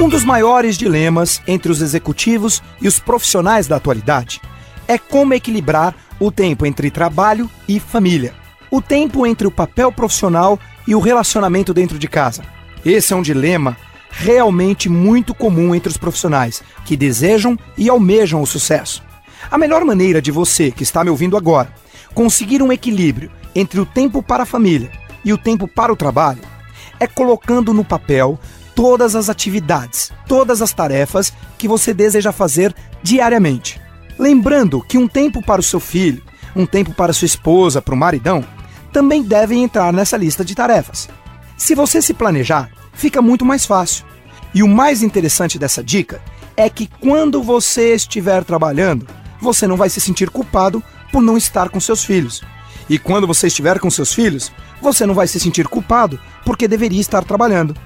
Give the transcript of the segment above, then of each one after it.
Um dos maiores dilemas entre os executivos e os profissionais da atualidade é como equilibrar o tempo entre trabalho e família, o tempo entre o papel profissional e o relacionamento dentro de casa. Esse é um dilema realmente muito comum entre os profissionais que desejam e almejam o sucesso. A melhor maneira de você, que está me ouvindo agora, conseguir um equilíbrio entre o tempo para a família e o tempo para o trabalho é colocando no papel todas as atividades, todas as tarefas que você deseja fazer diariamente. Lembrando que um tempo para o seu filho, um tempo para sua esposa, para o maridão, também devem entrar nessa lista de tarefas. Se você se planejar, fica muito mais fácil. E o mais interessante dessa dica é que quando você estiver trabalhando, você não vai se sentir culpado por não estar com seus filhos. E quando você estiver com seus filhos, você não vai se sentir culpado porque deveria estar trabalhando.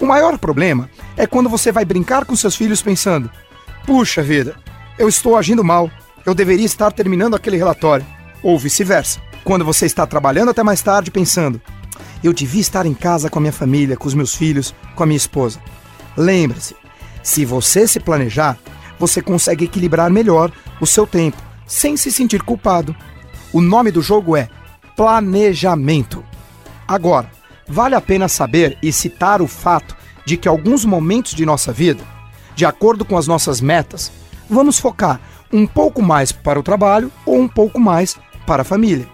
O maior problema é quando você vai brincar com seus filhos pensando: puxa vida, eu estou agindo mal, eu deveria estar terminando aquele relatório. Ou vice-versa. Quando você está trabalhando até mais tarde pensando: eu devia estar em casa com a minha família, com os meus filhos, com a minha esposa. Lembre-se, se você se planejar, você consegue equilibrar melhor o seu tempo, sem se sentir culpado. O nome do jogo é Planejamento. Agora, vale a pena saber e citar o fato de que alguns momentos de nossa vida, de acordo com as nossas metas, vamos focar um pouco mais para o trabalho ou um pouco mais para a família.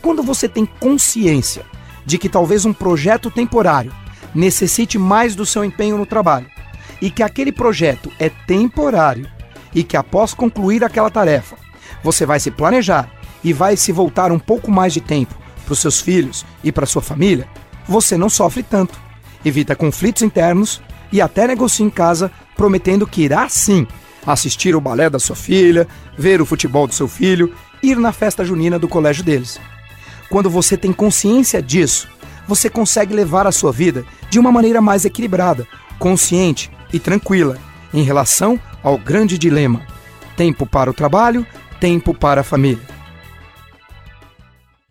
Quando você tem consciência de que talvez um projeto temporário necessite mais do seu empenho no trabalho e que aquele projeto é temporário e que após concluir aquela tarefa, você vai se planejar e vai se voltar um pouco mais de tempo para os seus filhos e para sua família, você não sofre tanto. Evita conflitos internos e até negocia em casa prometendo que irá sim assistir o balé da sua filha, ver o futebol do seu filho, ir na festa junina do colégio deles. Quando você tem consciência disso, você consegue levar a sua vida de uma maneira mais equilibrada, consciente e tranquila em relação ao grande dilema: tempo para o trabalho, tempo para a família.